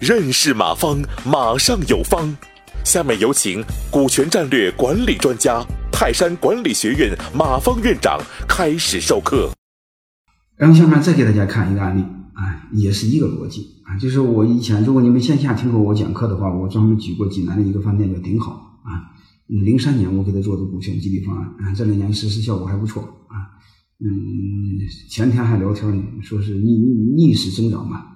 认识马方，马上有方。下面有请股权战略管理专家、泰山管理学院马方院长开始授课。然后下面再给大家看一个案例啊，也是一个逻辑啊，就是我以前如果你们线下听过我讲课的话，我专门举过济南的一个饭店叫顶好啊，零三年我给他做的股权激励方案啊，这两年实施效果还不错，嗯，前天还聊天呢，说是逆逆逆势增长嘛。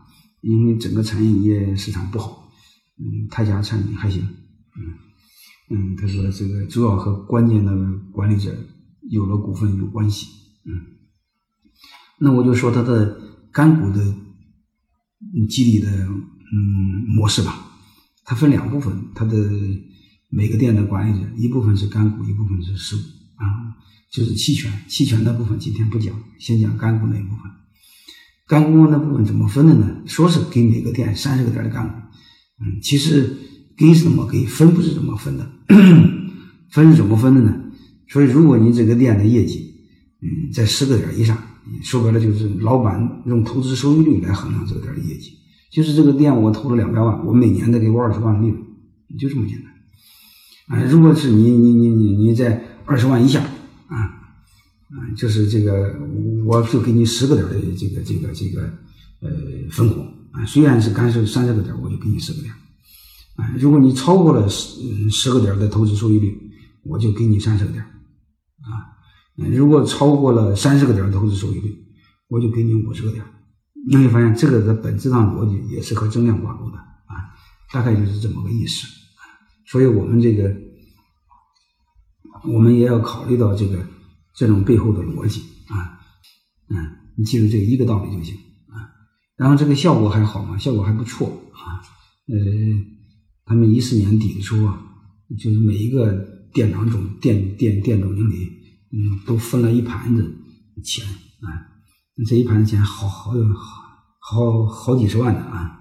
因为整个餐饮业市场不好，嗯，他家餐饮还行，嗯嗯，他说这个主要和关键的管理者有了股份有关系，嗯，那我就说他的干股的激励的嗯模式吧，它分两部分，它的每个店的管理者一部分是干股，一部分是实股啊，就是期权，期权的部分今天不讲，先讲干股那一部分。干股那部分怎么分的呢？说是给每个店三十个点的干股，嗯，其实给是怎么给，分不是怎么分的，分是怎么分的呢？所以如果你这个店的业绩，嗯，在十个点以上，说白了就是老板用投资收益率来衡量这个店的业绩，就是这个店我投了两百万，我每年得给我二十万的利润，就这么简单。啊，如果是你你你你你在二十万以下，啊，就是这个，我就给你十个点的这个这个这个呃分红啊，虽然是干涉三十个点，我就给你十个点啊。如果你超过了十十个点的投资收益率，我就给你三十个点啊。如果超过了三十个点的投资收益率，我就给你五十个点。你会发现这个的本质上逻辑也是和增量挂钩的啊，大概就是这么个意思。所以我们这个我们也要考虑到这个。这种背后的逻辑啊，嗯，你记住这一个道理就行啊。然后这个效果还好吗？效果还不错啊。呃，他们一四年底的时候啊，就是每一个店长总店店店总经理，嗯，都分了一盘子钱啊。这一盘子钱好好有好好好几十万的啊。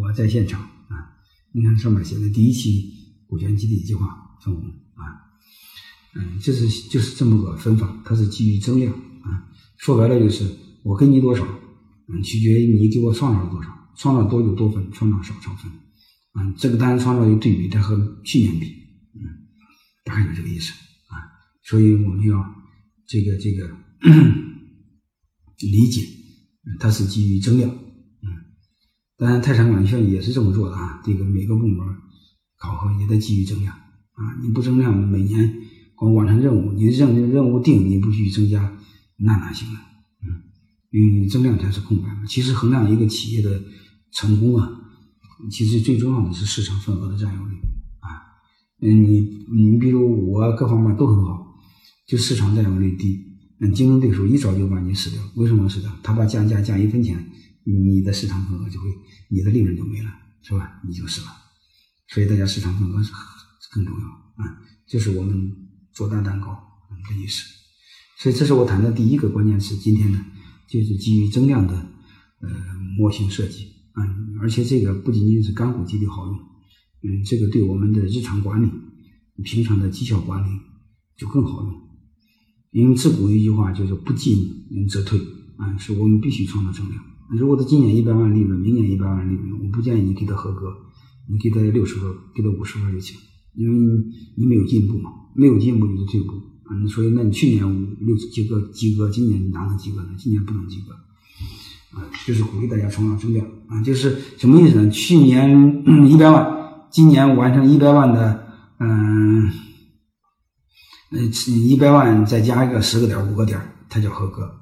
我在现场啊，你看上面写的第一期股权激励计划分红。嗯，就是就是这么个分法，它是基于增量啊。说白了就是我给你多少，嗯，取决于你给我创造了多少，创造多就多分，创造少少分。嗯，这个当然创造一对比，它和去年比，嗯，大概就这个意思啊。所以我们要这个这个理解，它是基于增量，嗯。当然，泰山管理学院也是这么做的啊。这个每个部门考核也在基于增量啊，你不增量，每年。光完成任务，你的任任务定，你不去增加，那哪行啊？嗯，因为你增量才是空白嘛。其实衡量一个企业的成功啊，其实最重要的是市场份额的占有率啊。嗯，你你比如我各方面都很好，就市场占有率低，那竞争对手一早就把你死掉。为什么死掉？他把降价降一分钱，你的市场份额就会，你的利润就没了，是吧？你就死了。所以大家市场份额是更重要啊，就是我们。做大蛋糕的意思，所以这是我谈的第一个关键词。今天呢，就是基于增量的呃模型设计啊，而且这个不仅仅是干股激励好用，嗯，这个对我们的日常管理、平常的绩效管理就更好用。因为自古一句话就是“不进则退”，啊，是我们必须创造增量。如果他今年一百万利润，明年一百万利润，我不建议你给他合格，你给他六十分，给他五十分就行。因为你没有进步嘛，没有进步你就退步，嗯，所以那你去年六及格及格，今年你哪能及格呢？今年不能及格，啊，就是鼓励大家创造增量啊，就是什么意思呢？去年 一百万，今年完成一百万的，嗯，呃，一百万再加一个十个点五个点，它叫合格。